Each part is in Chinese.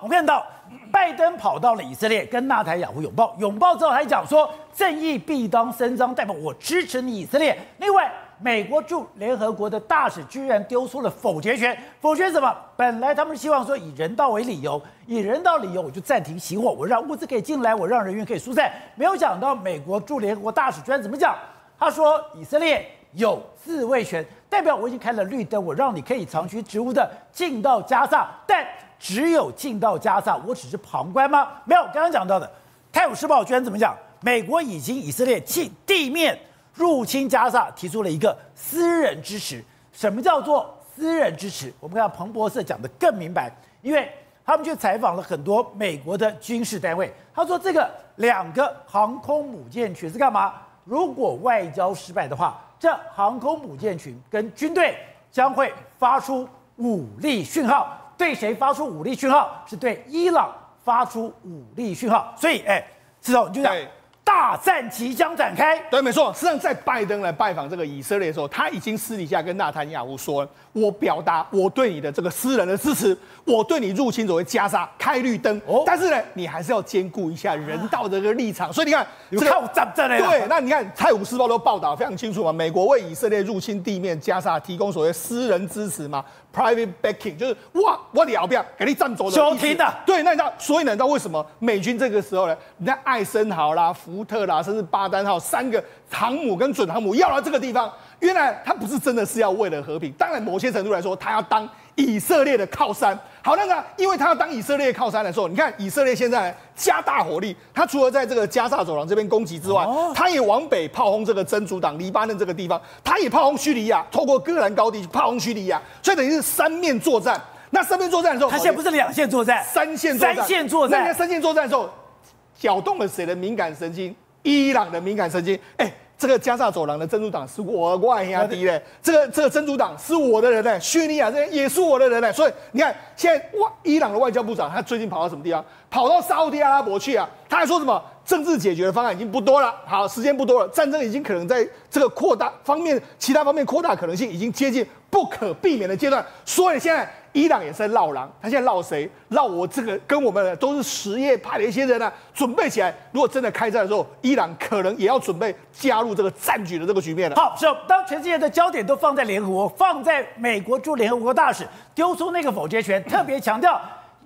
我们看到拜登跑到了以色列，跟纳坦雅胡拥抱，拥抱之后还讲说，正义必当伸张，代表我支持你以色列。另外，美国驻联合国的大使居然丢出了否决权，否决什么？本来他们希望说以人道为理由，以人道理由我就暂停熄火，我让物资可以进来，我让人员可以疏散。没有想到美国驻联合国大使居然怎么讲？他说以色列有自卫权，代表我已经开了绿灯，我让你可以长驱直入的进到加萨，但只有进到加萨，我只是旁观吗？没有，刚刚讲到的《泰晤士报》居然怎么讲？美国已经以色列进地面。入侵加萨提出了一个私人支持，什么叫做私人支持？我们看彭博社讲得更明白，因为他们去采访了很多美国的军事单位，他说这个两个航空母舰群是干嘛？如果外交失败的话，这航空母舰群跟军队将会发出武力讯号，对谁发出武力讯号？是对伊朗发出武力讯号。所以，哎，之后你就讲。大战即将展开。对，没错。实际上，在拜登来拜访这个以色列的时候，他已经私底下跟纳坦雅胡说：“我表达我对你的这个私人的支持，我对你入侵所谓加沙开绿灯。哦，但是呢，你还是要兼顾一下人道的这个立场。所以你看，这个靠战争的。对，那你看《泰晤士报》都报道非常清楚嘛，美国为以色列入侵地面加沙提供所谓私人支持嘛，private backing，就是哇，我你要不要给你站走的休庭的。对，那你知道，所以呢，你知道为什么美军这个时候呢？你看艾森豪啦。福特啦，甚至巴丹号三个航母跟准航母要到这个地方，原来他不是真的是要为了和平，当然某些程度来说，他要当以色列的靠山。好，那个，因为他要当以色列靠山的时候，你看以色列现在加大火力，他除了在这个加萨走廊这边攻击之外，他也往北炮轰这个真主党黎巴嫩这个地方，他也炮轰叙利亚，透过戈兰高地炮轰叙利亚，所以等于是三面作战。那三面作战的时候，他现在不是两线作战，三线作战，三线作战。那三线作战的时候。搅动了谁的敏感神经？伊朗的敏感神经。哎，这个加沙走廊的真主党是我外兄弟嘞，这个这个真主党是我的人嘞，叙利亚这也是我的人嘞。所以你看，现在外伊朗的外交部长他最近跑到什么地方？跑到沙乌地阿拉伯去啊？他还说什么？政治解决的方案已经不多了，好，时间不多了，战争已经可能在这个扩大方面，其他方面扩大可能性已经接近不可避免的阶段。所以现在。伊朗也是在闹狼，他现在闹谁？闹我这个跟我们都是什叶派的一些人呢、啊？准备起来，如果真的开战的时候，伊朗可能也要准备加入这个战局的这个局面了。好，是当全世界的焦点都放在联合国，放在美国驻联合国大使丢出那个否决权，特别强调，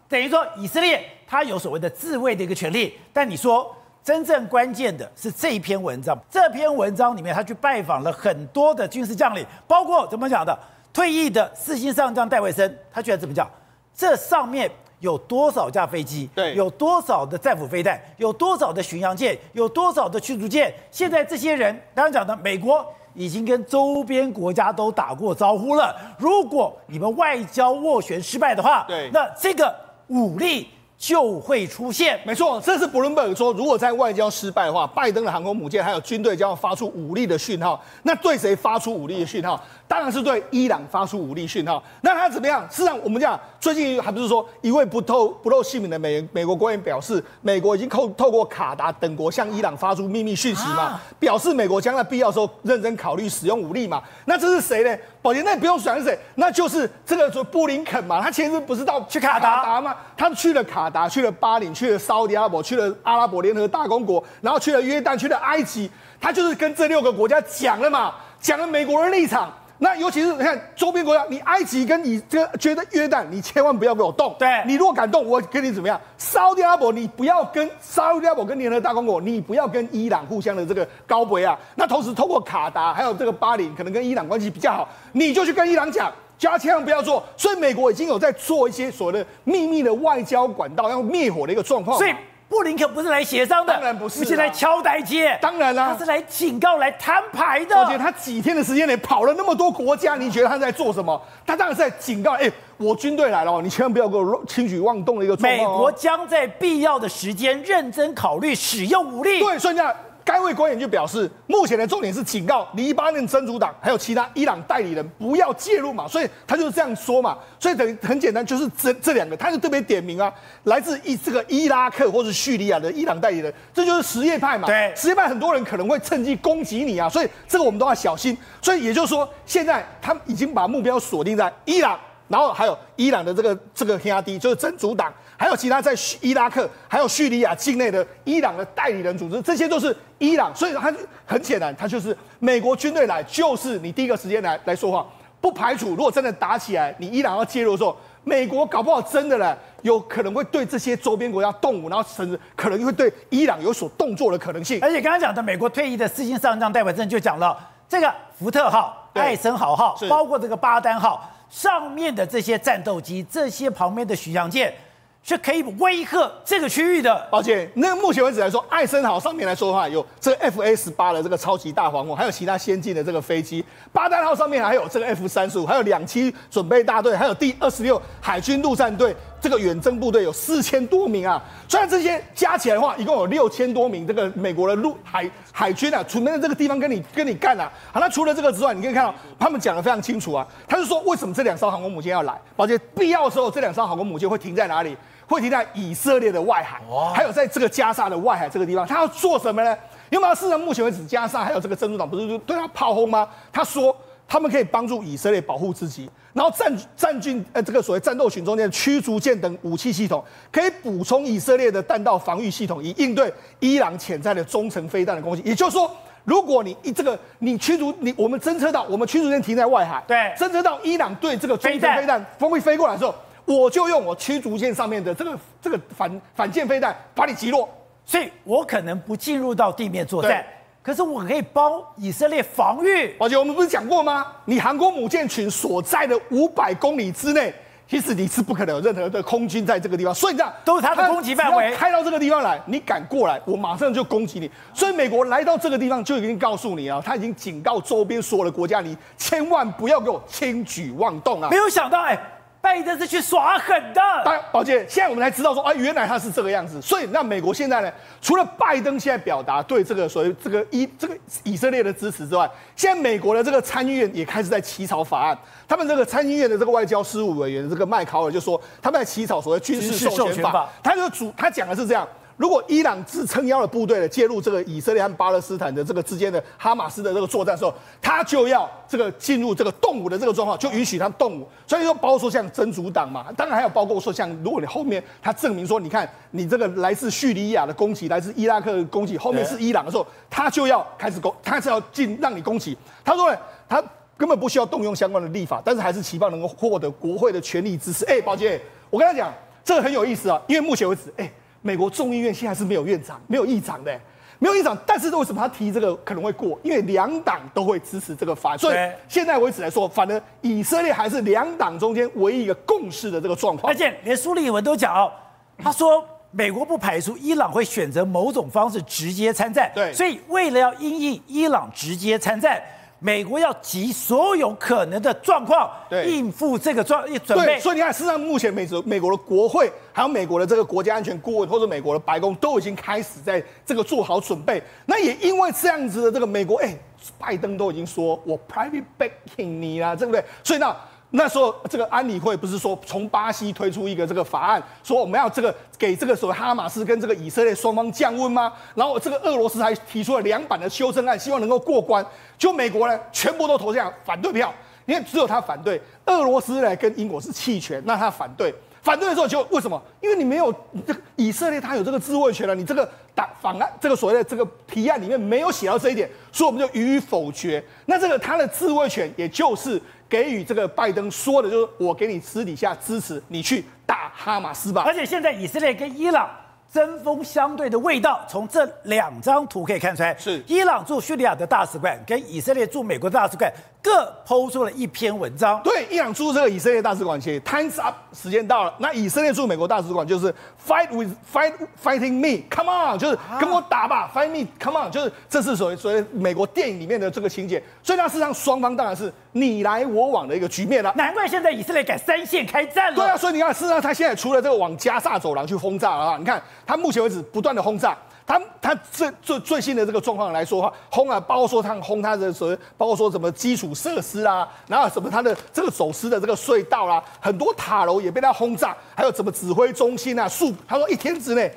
等于说以色列他有所谓的自卫的一个权利。但你说真正关键的是这一篇文章，这篇文章里面他去拜访了很多的军事将领，包括怎么讲的？退役的四星上将戴维森，他居然怎么讲？这上面有多少架飞机？对，有多少的战斧飞弹？有多少的巡洋舰？有多少的驱逐舰？现在这些人，刚刚讲的，美国已经跟周边国家都打过招呼了。如果你们外交斡旋失败的话，对，那这个武力就会出现。没错，这是布伦伯格说，如果在外交失败的话，拜登的航空母舰还有军队将要发出武力的讯号。那对谁发出武力的讯号？当然是对伊朗发出武力讯号。那他怎么样？事实上，我们讲最近还不是说一位不透不露姓名的美美国官员表示，美国已经透透过卡达等国向伊朗发出秘密讯息嘛，啊、表示美国将在必要时候认真考虑使用武力嘛。那这是谁呢？宝杰，那你不用想是谁，那就是这个说布林肯嘛。他前一阵不是到去卡达吗？他去了卡达，去了巴林，去了沙乌地阿拉伯，去了阿拉伯联合大公国，然后去了约旦，去了埃及。他就是跟这六个国家讲了嘛，讲了美国的立场。那尤其是你看周边国家，你埃及跟你这个觉得约旦，你千万不要给我动。对，你如果敢动，我跟你怎么样？沙乌地阿拉伯，你不要跟沙乌地阿拉伯跟联合大公国，你不要跟伊朗互相的这个高博啊。那同时通过卡达还有这个巴林，可能跟伊朗关系比较好，你就去跟伊朗讲，叫他千万不要做。所以美国已经有在做一些所谓的秘密的外交管道，要灭火的一个状况。所以。布林肯不是来协商的，当然不是，不是来敲台阶，当然啦，他是来警告、来摊牌的。而且他几天的时间内跑了那么多国家，你觉得他在做什么？他当然是在警告，哎、欸，我军队来了，你千万不要给我轻举妄动的一个状况。美国将在必要的时间认真考虑使用武力。对，所以这样。该位官员就表示，目前的重点是警告黎巴嫩真主党还有其他伊朗代理人不要介入嘛，所以他就是这样说嘛。所以等于很简单，就是这这两个，他就特别点名啊，来自伊这个伊拉克或者叙利亚的伊朗代理人，这就是什叶派嘛。对，什叶派很多人可能会趁机攻击你啊，所以这个我们都要小心。所以也就是说，现在他们已经把目标锁定在伊朗，然后还有伊朗的这个这个黑阿迪，就是真主党。还有其他在伊拉克还有叙利亚境内的伊朗的代理人组织，这些都是伊朗，所以它很显然，它就是美国军队来，就是你第一个时间来来说话，不排除如果真的打起来，你伊朗要介入的时候，美国搞不好真的呢，有可能会对这些周边国家动武，然后甚至可能会对伊朗有所动作的可能性。而且刚刚讲的美国退役的四星上将戴维森就讲了，这个福特号、艾森豪号，包括这个巴丹号上面的这些战斗机，这些旁边的巡洋舰。是可以威吓这个区域的。抱歉，那个目前为止来说，艾森豪上面来说的话，有这个 F A 十八的这个超级大黄蜂，还有其他先进的这个飞机。巴丹号上面还有这个 F 三十五，还有两栖准备大队，还有第二十六海军陆战队这个远征部队有四千多名啊。虽然这些加起来的话，一共有六千多名这个美国的陆海海军啊，准备在这个地方跟你跟你干啊。好，那除了这个之外，你可以看到他们讲的非常清楚啊。他是说，为什么这两艘航空母舰要来？抱歉，必要的时候，这两艘航空母舰会停在哪里？会停在以色列的外海，还有在这个加沙的外海这个地方，他要做什么呢？因为他事实上目前为止，加沙还有这个珍珠党不是对他炮轰吗？他说他们可以帮助以色列保护自己，然后战战军呃这个所谓战斗群中间的驱逐舰等武器系统可以补充以色列的弹道防御系统，以应对伊朗潜在的中程飞弹的攻击。也就是说，如果你一这个你驱逐你我们侦测到我们驱逐舰停在外海，对，侦测到伊朗对这个中程飞弹风会飞过来的时候。我就用我驱逐舰上面的这个这个反反舰飞弹把你击落，所以我可能不进入到地面作战，可是我可以帮以色列防御。而且我们不是讲过吗？你航空母舰群所在的五百公里之内，其实你是不可能有任何的空军在这个地方，所以这样都是他的攻击范围。开到这个地方来，你敢过来，我马上就攻击你。所以美国来到这个地方就已经告诉你啊，他已经警告周边所有的国家，你千万不要给我轻举妄动啊！没有想到哎。拜登是去耍狠的，但宝姐，现在我们才知道说啊，原来他是这个样子。所以那美国现在呢，除了拜登现在表达对这个所谓这个以这个以色列的支持之外，现在美国的这个参议院也开始在起草法案。他们这个参议院的这个外交事务委员这个麦考尔就说，他们在起草所谓军事授权法。他就主他讲的是这样。如果伊朗自撑腰的部队呢介入这个以色列和巴勒斯坦的这个之间的哈马斯的这个作战的时候，他就要这个进入这个动武的这个状况，就允许他动武。所以说，包括说像真主党嘛，当然还有包括说像如果你后面他证明说，你看你这个来自叙利亚的攻击，来自伊拉克的攻击，后面是伊朗的时候，他就要开始攻，他是要进让你攻击。他说呢，他根本不需要动用相关的立法，但是还是期望能够获得国会的全力支持。哎，宝杰，我跟他讲，这个很有意思啊，因为目前为止，哎。美国众议院现在是没有院长、没有议长的，没有议长。但是为什么他提这个可能会过？因为两党都会支持这个法案，所以现在为止来说，反而以色列还是两党中间唯一一个共识的这个状况。而且连苏利文都讲，他说美国不排除伊朗会选择某种方式直接参战。对，所以为了要因应伊朗直接参战。美国要集所有可能的状况，应付这个状准备。对，所以你看，事实上目前美国美国的国会，还有美国的这个国家安全顾问，或者美国的白宫，都已经开始在这个做好准备。那也因为这样子的这个美国，哎，拜登都已经说我 private banking 你啦，对不对？所以呢。那时候，这个安理会不是说从巴西推出一个这个法案，说我们要这个给这个所谓哈马斯跟这个以色列双方降温吗？然后这个俄罗斯还提出了两版的修正案，希望能够过关。就美国呢，全部都投下反对票，因为只有他反对。俄罗斯呢跟英国是弃权，那他反对。反对的时候就为什么？因为你没有这个以色列，他有这个自卫权了。你这个打法案，这个所谓的这个提案里面没有写到这一点，所以我们就予以否决。那这个他的自卫权，也就是。给予这个拜登说的就是我给你私底下支持你去打哈马斯吧，而且现在以色列跟伊朗针锋相对的味道，从这两张图可以看出来，是伊朗驻叙利亚的大使馆跟以色列驻美国的大使馆。各抛出了一篇文章，对，伊朗驻这个以色列大使馆写，Time's up，时间到了。那以色列驻美国大使馆就是 Fight with fight fighting me，Come on，就是跟我打吧，啊，Fight me，Come on，就是这是所谓所谓美国电影里面的这个情节。所以，那事实上双方当然是你来我往的一个局面了。难怪现在以色列敢三线开战了。对啊，所以你看，事实上他现在除了这个往加萨走廊去轰炸啊，你看他目前为止不断的轰炸。他他最最最新的这个状况来说的话，轰啊，包括说他轰他的所谓，包括说什么基础设施啊，然后什么他的这个走私的这个隧道啊，很多塔楼也被他轰炸，还有什么指挥中心啊，数他说一天之内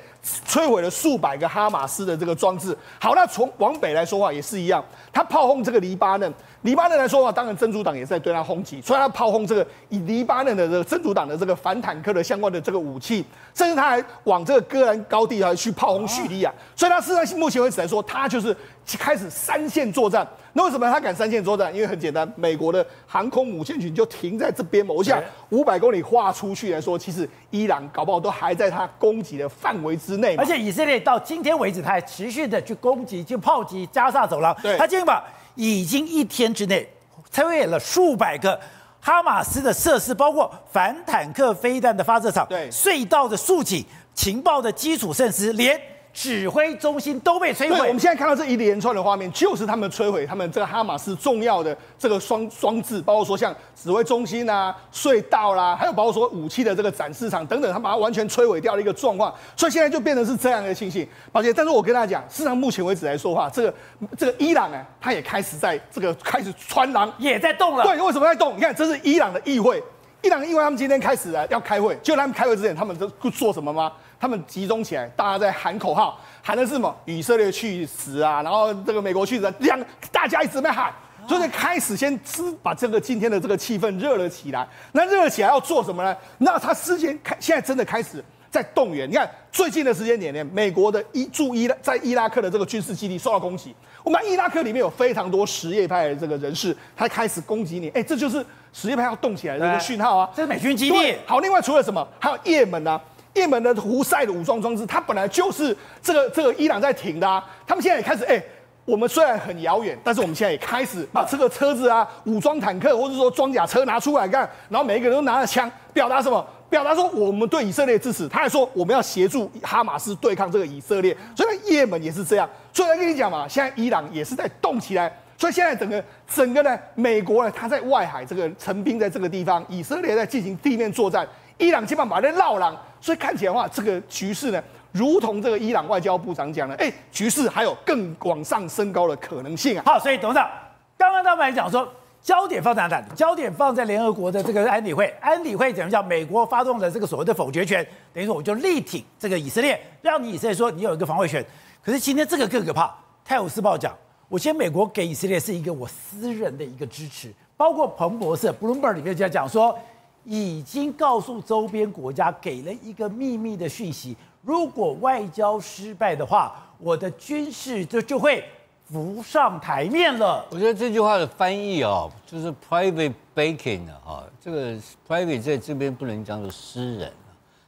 摧毁了数百个哈马斯的这个装置。好，那从往北来说话也是一样，他炮轰这个黎巴嫩，黎巴嫩来说的话，当然真主党也在对他轰击，所以他炮轰这个以黎巴嫩的这个真主党的这个反坦克的相关的这个武器，甚至他还往这个戈兰高地啊去炮轰叙利亚。所以他事实上目前为止来说，他就是开始三线作战。那为什么他敢三线作战？因为很简单，美国的航空母舰群就停在这边嘛。我想五百公里划出去来说，其实伊朗搞不好都还在他攻击的范围之内。而且以色列到今天为止，他还持续的去攻击，去炮击加沙走廊。对，他今天把。已经一天之内摧毁了数百个哈马斯的设施，包括反坦克飞弹的发射场、对隧道的竖起、情报的基础设施，连。指挥中心都被摧毁。我们现在看到这一连串的画面，就是他们摧毁他们这个哈马斯重要的这个双装置，包括说像指挥中心啊、隧道啦，还有包括说武器的这个展示场等等，他把它完全摧毁掉的一个状况。所以现在就变成是这样的情形。宝杰，但是我跟大家讲，事实上目前为止来说话，这个这个伊朗啊，他也开始在这个开始穿狼，也在动了。对，为什么在动？你看，这是伊朗的议会，伊朗的议会他们今天开始啊要开会，就他们开会之前，他们都做什么吗？他们集中起来，大家在喊口号，喊的是什么？以色列去死啊！然后这个美国去死，两大家一直在喊，所以开始先把这个今天的这个气氛热了起来。那热了起来要做什么呢？那他事先开，现在真的开始在动员。你看最近的时间点呢，美国的伊驻伊拉在伊拉克的这个军事基地受到攻击。我们伊拉克里面有非常多什叶派的这个人士，他开始攻击你。哎，这就是什叶派要动起来的一个讯号啊！这是美军基地。好，另外除了什么，还有也门啊。也门的胡塞的武装装置，它本来就是这个这个伊朗在挺的啊。他们现在也开始，哎、我们虽然很遥远，但是我们现在也开始把这个车子啊、武装坦克或者说装甲车拿出来干，然后每一个人都拿着枪，表达什么？表达说我们对以色列支持。他还说我们要协助哈马斯对抗这个以色列。所以呢，也门也是这样。所以来跟你讲嘛，现在伊朗也是在动起来。所以现在整个整个呢，美国呢，他在外海这个陈兵在这个地方，以色列在进行地面作战。伊朗基本上把那闹狼，所以看起来的话，这个局势呢，如同这个伊朗外交部长讲的，哎，局势还有更往上升高的可能性啊。好，所以董事长刚刚他们还讲说，焦点放在哪里？焦点放在联合国的这个安理会，安理会怎么叫美国发动的这个所谓的否决权，等于说我就力挺这个以色列，让你以色列说你有一个防卫权。可是今天这个更可怕，《泰晤士报》讲，我先美国给以色列是一个我私人的一个支持，包括彭博社 Bloomberg 里面就讲说。已经告诉周边国家，给了一个秘密的讯息：如果外交失败的话，我的军事就就会浮上台面了。我觉得这句话的翻译哦，就是 private backing 的哈，这个 private 在这边不能讲做私人，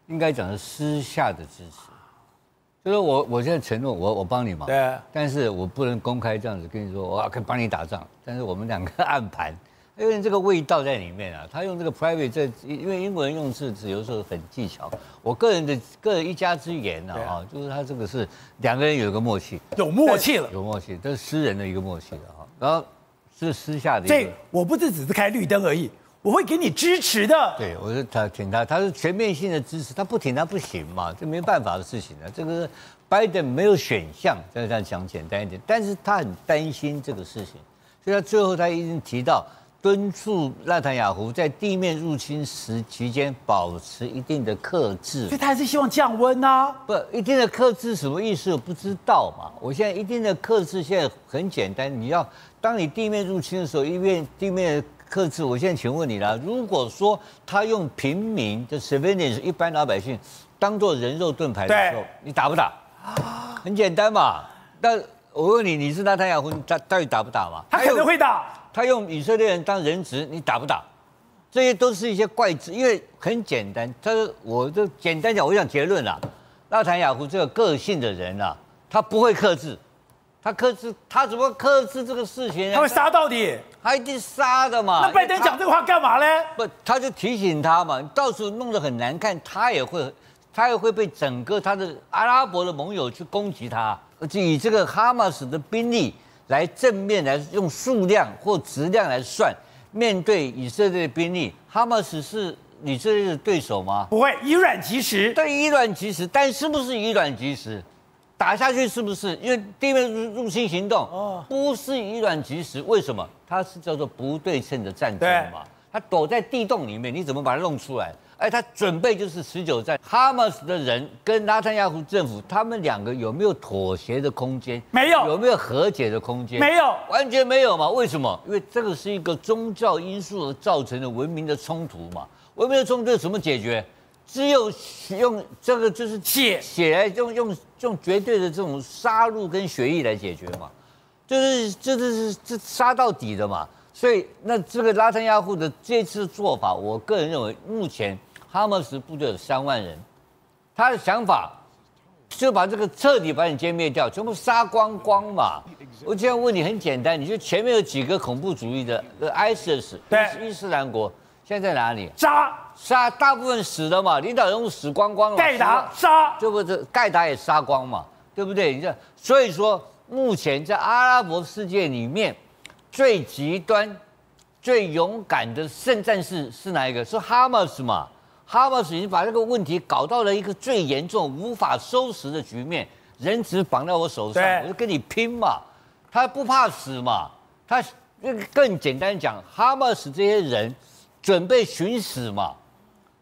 应该讲是私下的支持。就是我我现在承诺我我帮你忙，对，但是我不能公开这样子跟你说，我可以帮你打仗，但是我们两个暗盘。因为这个味道在里面啊，他用这个 private 这，因为英国人用字词有时候很技巧。我个人的个人一家之言呢，啊，就是他这个是两个人有一个默契，有默契了，有默契，这是私人的一个默契了哈。然后是私下的一个，这我不是只是开绿灯而已，我会给你支持的。对，我是他挺他，他是全面性的支持，他不挺他不行嘛，这没办法的事情呢。这个拜登没有选项，再这样讲简单一点，但是他很担心这个事情，所以他最后他一定提到。敦促纳坦雅胡在地面入侵时期间保持一定的克制，所以他还是希望降温啊？不，一定的克制什么意思？我不知道嘛。我现在一定的克制现在很简单，你要当你地面入侵的时候，一面地面克制。我现在请问你了，如果说他用平民的 civilians 一般老百姓当做人肉盾牌的时候，你打不打？很简单嘛。但我问你，你是纳坦雅胡，他到底打不打嘛？他可能会打。他用以色列人当人质，你打不打？这些都是一些怪字，因为很简单。他说，我就简单讲，我想结论啦。纳坦雅胡这个个性的人啊，他不会克制，他克制，他怎么克制这个事情呢？他会杀到底，他一定杀的嘛。那拜登讲这个话干嘛呢？不，他就提醒他嘛，到时候弄得很难看，他也会，他也会被整个他的阿拉伯的盟友去攻击他，而且以这个哈马斯的兵力。来正面来用数量或质量来算，面对以色列的兵力，哈马斯是以色列的对手吗？不会，以卵击石。对，以卵击石，但是不是以卵击石？打下去是不是？因为地面入入侵行动哦，不是以卵击石。为什么？它是叫做不对称的战争嘛。它躲在地洞里面，你怎么把它弄出来？哎，他准备就是持久战。哈马斯的人跟拉坦亚胡政府，他们两个有没有妥协的空间？没有。有没有和解的空间？没有，完全没有嘛？为什么？因为这个是一个宗教因素而造成的文明的冲突嘛。文明的冲突怎么解决？只有用这个就是血血来用用用绝对的这种杀戮跟血液来解决嘛，就是就是是这杀到底的嘛。所以那这个拉登亚户的这次做法，我个人认为，目前哈马斯部队有三万人，他的想法就把这个彻底把你歼灭掉，全部杀光光嘛。我这样问你很简单，你就前面有几个恐怖主义的，ISIS，对，伊斯兰国。现在在哪里？杀杀，大部分死了嘛，领导人物死光光了。盖达杀，这不是盖达也杀光嘛，对不对？你这所以说，目前在阿拉伯世界里面，最极端、最勇敢的圣战士是哪一个？是哈马斯嘛？哈马斯已经把这个问题搞到了一个最严重、无法收拾的局面，人质绑在我手上，我就跟你拼嘛。他不怕死嘛？他更简单讲，哈马斯这些人。准备寻死嘛，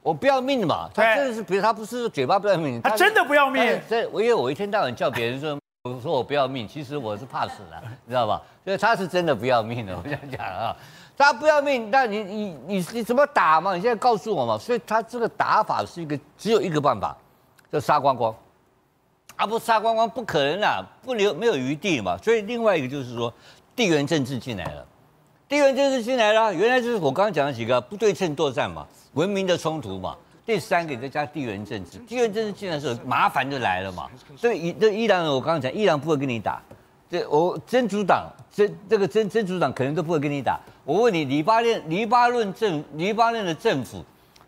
我不要命嘛，他真的是，比如他不是嘴巴不要命，他真的不要命。这我因为我一天到晚叫别人说，我说我不要命，其实我是怕死的，你知道吧？所以他是真的不要命的，我想讲啊，他不要命，那你你你你怎么打嘛？你现在告诉我嘛。所以他这个打法是一个只有一个办法，就杀光光，啊不杀光光不可能啊，不留没有余地嘛。所以另外一个就是说地缘政治进来了。地缘政治进来了，原来就是我刚刚讲的几个不对称作战嘛，文明的冲突嘛。第三个再加地缘政治，地缘政治进来的时候麻烦就来了嘛。所以伊这伊朗，我刚刚讲，伊朗不会跟你打，这我真主党真这个真真主党可能都不会跟你打。我问你，黎巴嫩黎巴嫩政黎巴嫩的政府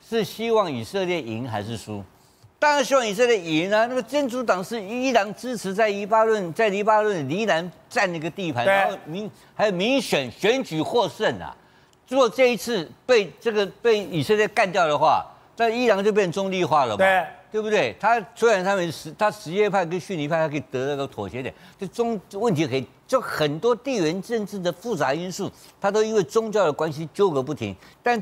是希望以色列赢还是输？当然希望以色列赢啊！那个真主党是伊朗支持在黎巴嫩，在黎巴嫩黎南占那个地盘，然后民还有民选选举获胜啊！如果这一次被这个被以色列干掉的话，那伊朗就变中立化了嘛？对，对不对？他虽然他们什他什叶派跟逊尼派他可以得那个妥协点，就中问题可以就很多地缘政治的复杂因素，他都因为宗教的关系纠葛不停。但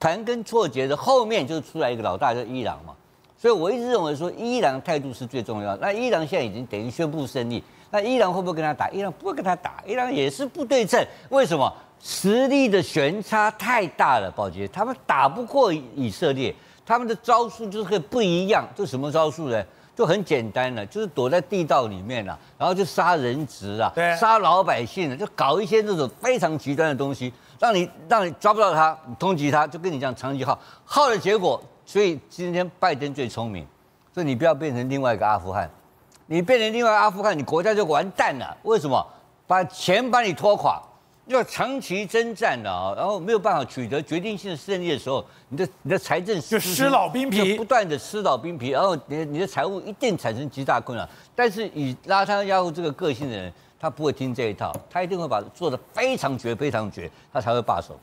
盘根错节的后面就出来一个老大，叫伊朗嘛。所以我一直认为说，伊朗态度是最重要。那伊朗现在已经等于宣布胜利，那伊朗会不会跟他打？伊朗不会跟他打，伊朗也是不对称。为什么？实力的悬差太大了，宝杰，他们打不过以色列，他们的招数就是不一样。这什么招数呢？就很简单了，就是躲在地道里面了，然后就杀人质啊，杀老百姓啊，就搞一些这种非常极端的东西，让你让你抓不到他，你通缉他，就跟你讲长期耗耗的结果。所以今天拜登最聪明，所以你不要变成另外一个阿富汗，你变成另外一个阿富汗，你国家就完蛋了。为什么？把钱把你拖垮，要长期征战的啊，然后没有办法取得决定性的胜利的时候，你的你的财政就失老兵皮，不断的失老兵皮，然后你你的财务一定产生极大困难。但是以拉他亚夫这个个性的人，他不会听这一套，他一定会把做的非常绝非常绝，他才会罢手。